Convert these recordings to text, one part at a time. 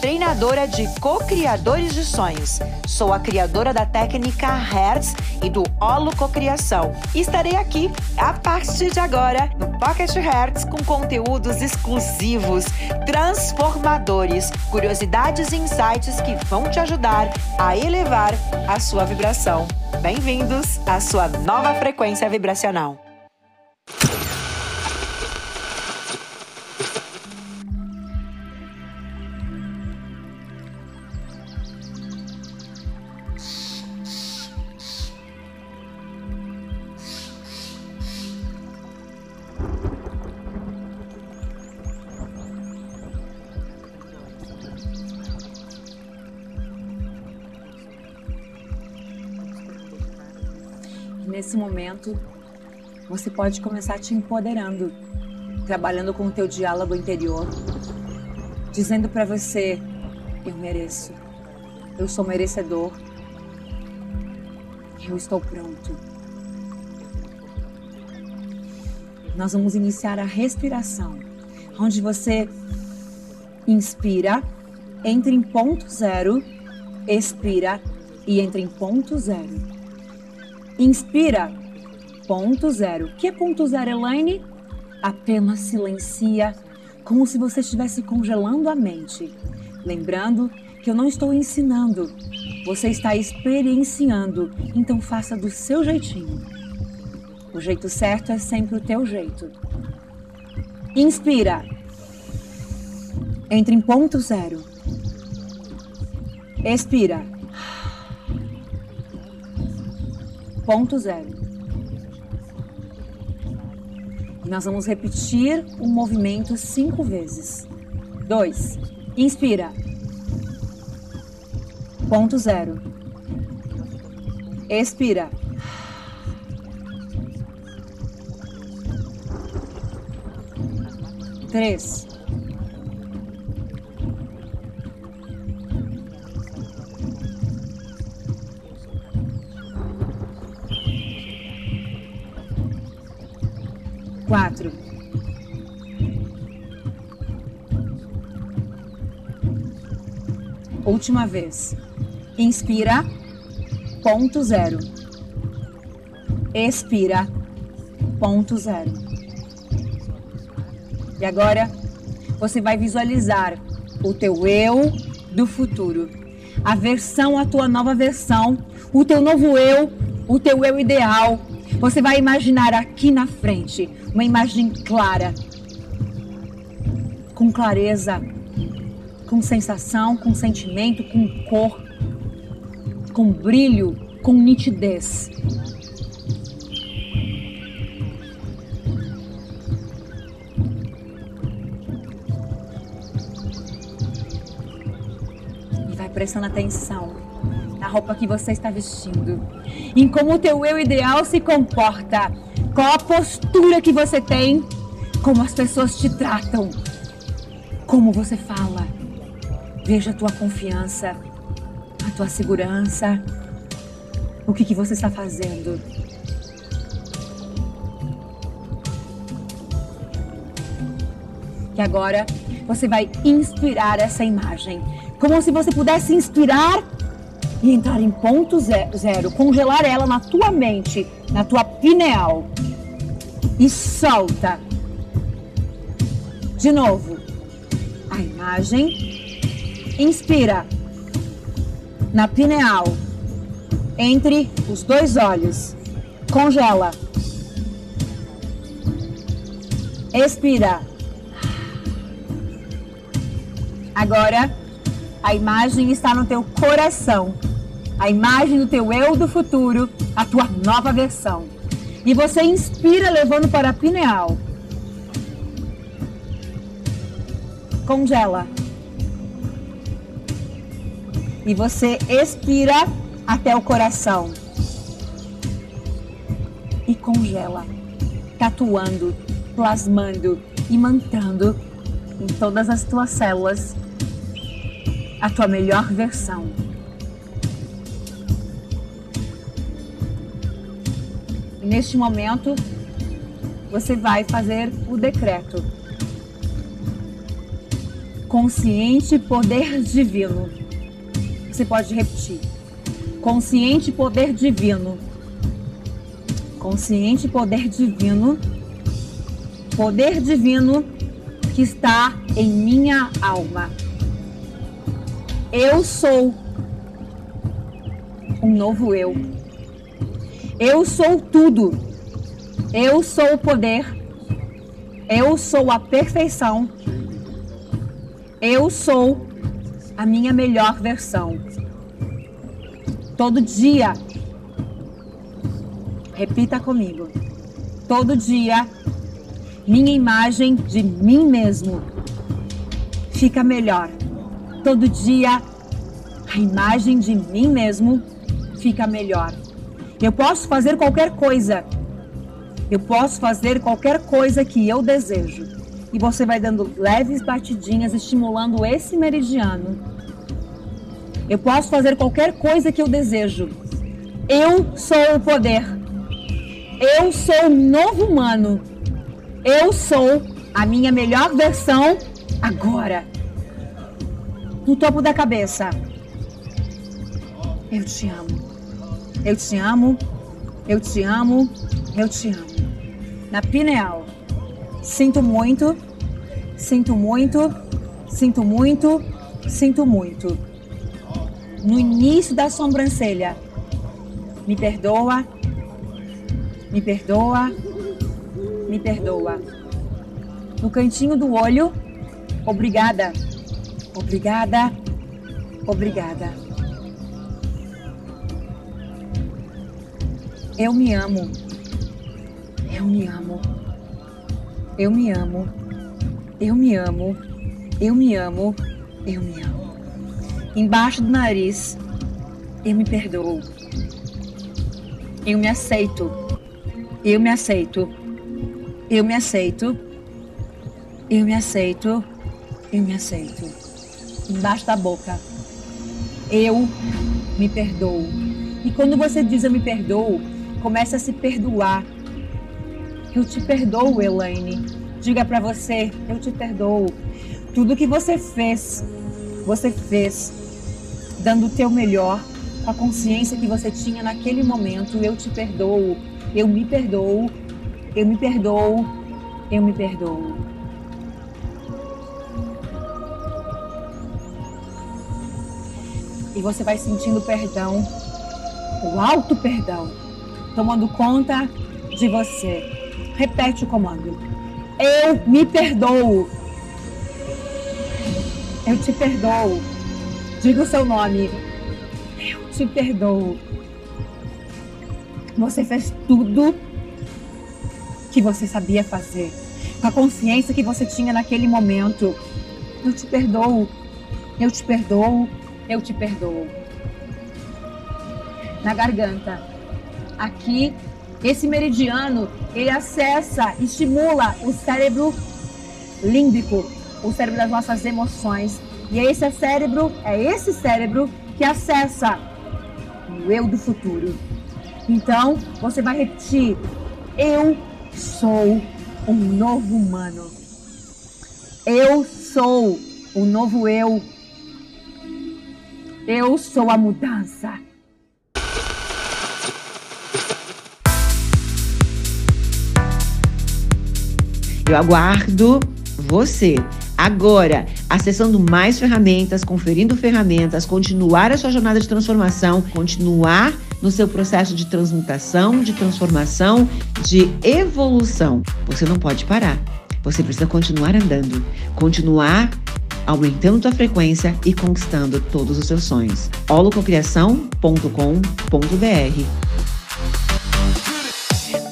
treinadora de co-criadores de sonhos. Sou a criadora da técnica Hertz e do Holo Cocriação. Estarei aqui a partir de agora no Pocket Hertz com conteúdos exclusivos, transformadores, curiosidades e insights que vão te ajudar a elevar a sua vibração. Bem-vindos à sua nova frequência vibracional. Nesse momento, você pode começar te empoderando, trabalhando com o teu diálogo interior, dizendo para você: eu mereço, eu sou merecedor, eu estou pronto. Nós vamos iniciar a respiração, onde você inspira, entra em ponto zero, expira e entra em ponto zero. Inspira. Ponto zero. Que ponto zero, Elaine? Apenas silencia, como se você estivesse congelando a mente. Lembrando que eu não estou ensinando, você está experienciando, então faça do seu jeitinho. O jeito certo é sempre o teu jeito. Inspira. Entre em ponto zero. Expira. Ponto zero. E nós vamos repetir o movimento cinco vezes. Dois. Inspira. Ponto zero. Expira. Três. Última vez. Inspira, ponto zero. Expira, ponto zero. E agora você vai visualizar o teu eu do futuro, a versão, a tua nova versão, o teu novo eu, o teu eu ideal. Você vai imaginar aqui na frente uma imagem clara, com clareza, com sensação, com sentimento, com cor, com brilho, com nitidez. E vai prestando atenção na roupa que você está vestindo, em como o teu eu ideal se comporta. Qual a postura que você tem, como as pessoas te tratam, como você fala. Veja a tua confiança, a tua segurança, o que, que você está fazendo. E agora você vai inspirar essa imagem, como se você pudesse inspirar e entrar em ponto zero, congelar ela na tua mente, na tua pineal e solta. De novo, a imagem. Inspira na pineal, entre os dois olhos. Congela. Expira. Agora, a imagem está no teu coração. A imagem do teu eu do futuro, a tua nova versão. E você inspira levando para a pineal. Congela. E você expira até o coração. E congela. Tatuando, plasmando, imantando em todas as tuas células a tua melhor versão. E neste momento, você vai fazer o decreto. Consciente poder divino. Você pode repetir. Consciente poder divino. Consciente poder divino. Poder divino que está em minha alma. Eu sou um novo eu. Eu sou tudo. Eu sou o poder. Eu sou a perfeição. Eu sou a minha melhor versão. Todo dia. Repita comigo. Todo dia minha imagem de mim mesmo fica melhor. Todo dia a imagem de mim mesmo fica melhor. Eu posso fazer qualquer coisa. Eu posso fazer qualquer coisa que eu desejo. E você vai dando leves batidinhas, estimulando esse meridiano. Eu posso fazer qualquer coisa que eu desejo. Eu sou o poder. Eu sou um novo humano. Eu sou a minha melhor versão agora. No topo da cabeça. Eu te amo. Eu te amo. Eu te amo. Eu te amo. Na pineal. Sinto muito. Sinto muito. Sinto muito. Sinto muito. No início da sobrancelha. Me perdoa. Me perdoa me perdoa. No cantinho do olho, obrigada, obrigada, obrigada. Eu me amo, eu me amo, eu me amo, eu me amo, eu me amo, eu me amo. Embaixo do nariz, eu me perdoo. Eu me aceito. Eu me aceito. Eu me aceito. Eu me aceito. Eu me aceito. Embaixo da boca. Eu me perdoo. E quando você diz eu me perdoo, comece a se perdoar. Eu te perdoo, Elaine. Diga para você, eu te perdoo. Tudo que você fez, você fez dando o teu melhor, com a consciência que você tinha naquele momento. Eu te perdoo. Eu me perdoo eu me perdoo, eu me perdoo. E você vai sentindo perdão, o alto perdão, tomando conta de você. Repete o comando. Eu me perdoo. Eu te perdoo. Diga o seu nome. Eu te perdoo. Você fez tudo que você sabia fazer, com a consciência que você tinha naquele momento. Eu te perdoo, eu te perdoo, eu te perdoo. Na garganta, aqui, esse meridiano, ele acessa, estimula o cérebro límbico, o cérebro das nossas emoções. E é esse cérebro, é esse cérebro que acessa o eu do futuro. Então, você vai repetir: eu sou um novo humano. Eu sou o novo eu. Eu sou a mudança. Eu aguardo você. Agora, acessando mais ferramentas, conferindo ferramentas, continuar a sua jornada de transformação, continuar no seu processo de transmutação, de transformação, de evolução. Você não pode parar. Você precisa continuar andando, continuar aumentando tua frequência e conquistando todos os seus sonhos. holococriação.com.br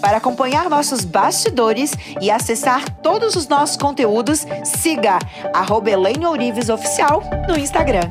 para acompanhar nossos bastidores e acessar todos os nossos conteúdos, siga arroba Oficial no Instagram.